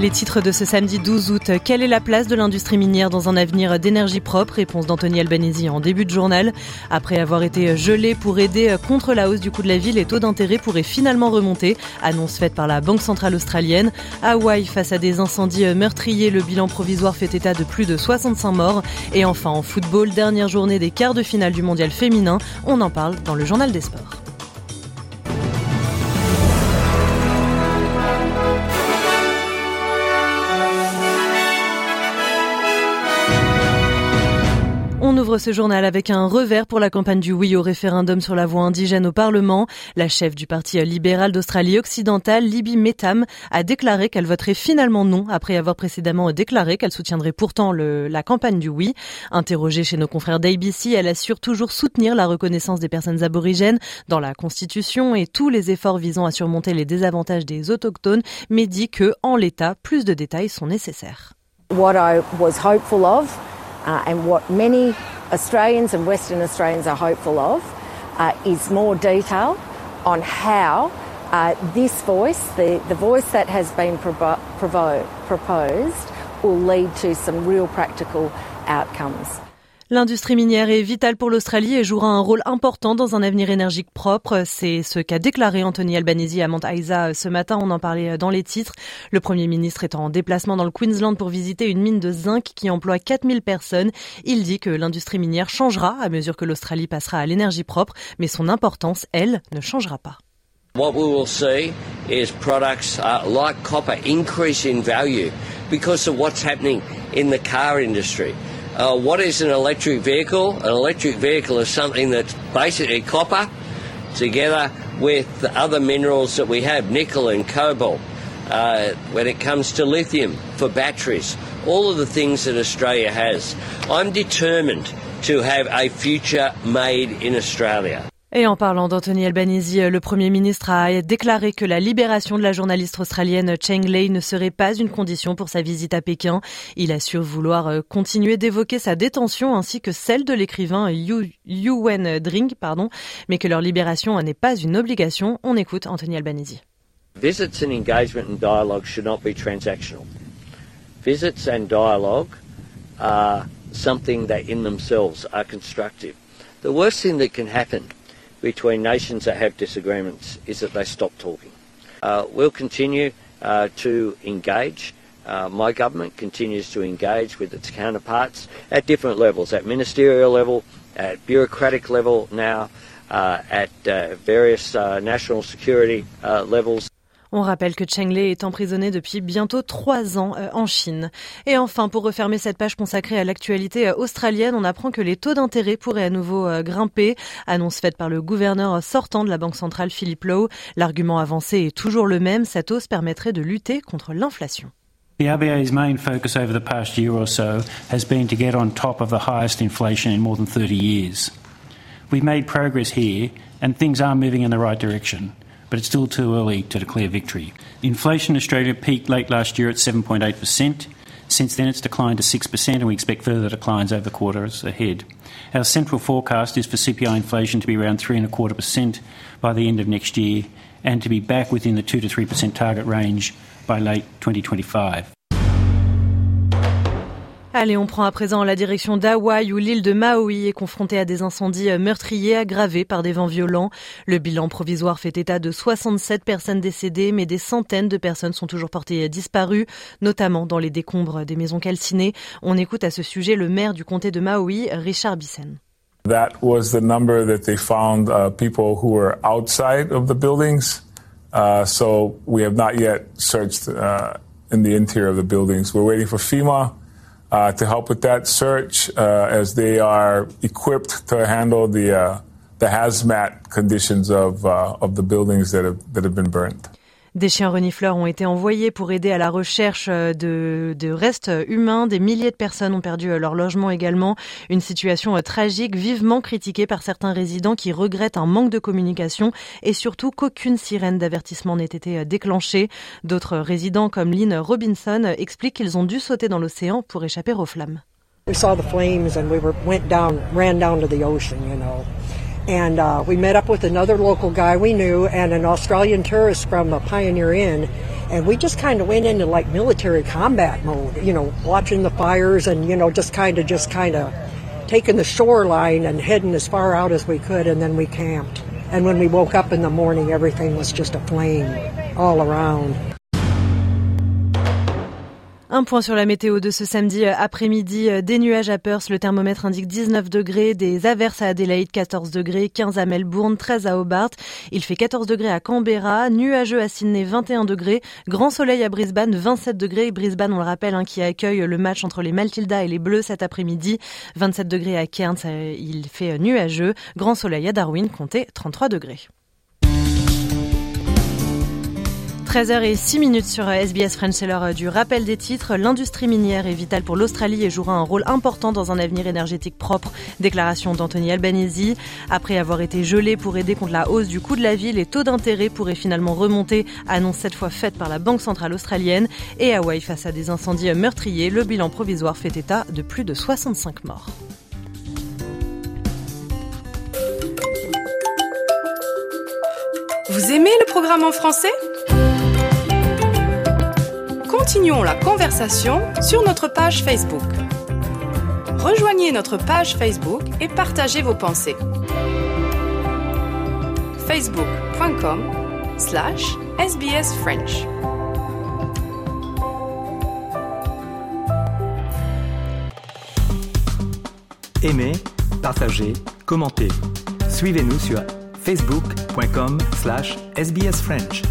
Les titres de ce samedi 12 août. Quelle est la place de l'industrie minière dans un avenir d'énergie propre? Réponse d'Anthony Albanese en début de journal. Après avoir été gelé pour aider contre la hausse du coût de la vie, les taux d'intérêt pourraient finalement remonter. Annonce faite par la Banque centrale australienne. Hawaï, face à des incendies meurtriers, le bilan provisoire fait état de plus de 65 morts. Et enfin, en football, dernière journée des quarts de finale du mondial féminin. On en parle dans le journal des sports. Ce journal avec un revers pour la campagne du oui au référendum sur la voie indigène au Parlement. La chef du Parti libéral d'Australie occidentale, Libby Metham, a déclaré qu'elle voterait finalement non après avoir précédemment déclaré qu'elle soutiendrait pourtant le, la campagne du oui. Interrogée chez nos confrères d'ABC, elle assure toujours soutenir la reconnaissance des personnes aborigènes dans la Constitution et tous les efforts visant à surmonter les désavantages des autochtones, mais dit que, en l'état, plus de détails sont nécessaires. What I was hopeful of uh, and what many Australians and Western Australians are hopeful of uh, is more detail on how uh, this voice, the, the voice that has been provo- provo- proposed, will lead to some real practical outcomes. L'industrie minière est vitale pour l'Australie et jouera un rôle important dans un avenir énergique propre. C'est ce qu'a déclaré Anthony Albanese à Mount Isa ce matin. On en parlait dans les titres. Le Premier ministre est en déplacement dans le Queensland pour visiter une mine de zinc qui emploie 4000 personnes. Il dit que l'industrie minière changera à mesure que l'Australie passera à l'énergie propre, mais son importance, elle, ne changera pas. What we will see is products uh, like copper increase in value because of what's happening in the car industry. Uh, what is an electric vehicle? An electric vehicle is something that's basically copper together with the other minerals that we have, nickel and cobalt. Uh, when it comes to lithium for batteries, all of the things that Australia has. I'm determined to have a future made in Australia. Et en parlant d'Anthony Albanese, le Premier ministre a déclaré que la libération de la journaliste australienne Cheng Lei ne serait pas une condition pour sa visite à Pékin. Il assure vouloir continuer d'évoquer sa détention ainsi que celle de l'écrivain Yu Wen Dring, pardon, mais que leur libération n'est pas une obligation. On écoute Anthony Albanese. Visits and engagement and dialogue should not be transactional. Visits and dialogue are something that in themselves are constructive. The worst thing that can happen between nations that have disagreements is that they stop talking. Uh, we'll continue uh, to engage. Uh, my government continues to engage with its counterparts at different levels, at ministerial level, at bureaucratic level now, at various national security levels. On rappelle que Cheng Lei est emprisonné depuis bientôt trois ans en Chine. Et enfin, pour refermer cette page consacrée à l'actualité australienne, on apprend que les taux d'intérêt pourraient à nouveau grimper. Annonce faite par le gouverneur sortant de la Banque centrale, Philip Lowe. L'argument avancé est toujours le même. Cette hausse permettrait de lutter contre l'inflation. The RBA's main focus over the past year or so has been to get on top of the highest inflation in more than 30 years. We've made progress here, and things are moving in the right direction. But it's still too early to declare victory. Inflation in Australia peaked late last year at 7.8%. Since then, it's declined to 6%, and we expect further declines over the quarters ahead. Our central forecast is for CPI inflation to be around 3.25% by the end of next year and to be back within the 2 to 3% target range by late 2025. Allez, on prend à présent la direction d'Hawaï où l'île de Maui est confrontée à des incendies meurtriers aggravés par des vents violents. Le bilan provisoire fait état de 67 personnes décédées, mais des centaines de personnes sont toujours portées disparues, notamment dans les décombres des maisons calcinées. On écoute à ce sujet le maire du comté de Maui, Richard Bissen. That was the number that they found uh, people who were outside of the buildings. Uh, so we have not yet searched uh, in the interior of the buildings. We're waiting for FEMA. Uh, to help with that search uh, as they are equipped to handle the uh, the hazmat conditions of uh, of the buildings that have that have been burnt. Des chiens renifleurs ont été envoyés pour aider à la recherche de, de, restes humains. Des milliers de personnes ont perdu leur logement également. Une situation tragique, vivement critiquée par certains résidents qui regrettent un manque de communication et surtout qu'aucune sirène d'avertissement n'ait été déclenchée. D'autres résidents comme Lynn Robinson expliquent qu'ils ont dû sauter dans l'océan pour échapper aux flammes. We saw the flames and we went down, ran down to the ocean, you know. And uh, we met up with another local guy we knew and an Australian tourist from a Pioneer Inn. And we just kind of went into like military combat mode, you know, watching the fires and, you know, just kind of, just kind of taking the shoreline and heading as far out as we could. And then we camped. And when we woke up in the morning, everything was just aflame all around. Un point sur la météo de ce samedi euh, après-midi. Euh, des nuages à Perth, le thermomètre indique 19 degrés. Des averses à Adélaïde, 14 degrés. 15 à Melbourne, 13 à Hobart. Il fait 14 degrés à Canberra. Nuageux à Sydney, 21 degrés. Grand soleil à Brisbane, 27 degrés. Brisbane, on le rappelle, hein, qui accueille le match entre les Matilda et les Bleus cet après-midi. 27 degrés à Cairns, euh, il fait nuageux. Grand soleil à Darwin, comptez 33 degrés. 13h06 minutes sur SBS French, c'est l'heure du rappel des titres. L'industrie minière est vitale pour l'Australie et jouera un rôle important dans un avenir énergétique propre. Déclaration d'Anthony Albanese. Après avoir été gelé pour aider contre la hausse du coût de la vie, les taux d'intérêt pourraient finalement remonter. Annonce cette fois faite par la Banque centrale australienne. Et Hawaï face à des incendies meurtriers, le bilan provisoire fait état de plus de 65 morts. Vous aimez le programme en français? Continuons la conversation sur notre page Facebook. Rejoignez notre page Facebook et partagez vos pensées. facebook.com slash sbsfrench Aimez, partagez, commentez. Suivez-nous sur facebook.com slash sbsfrench.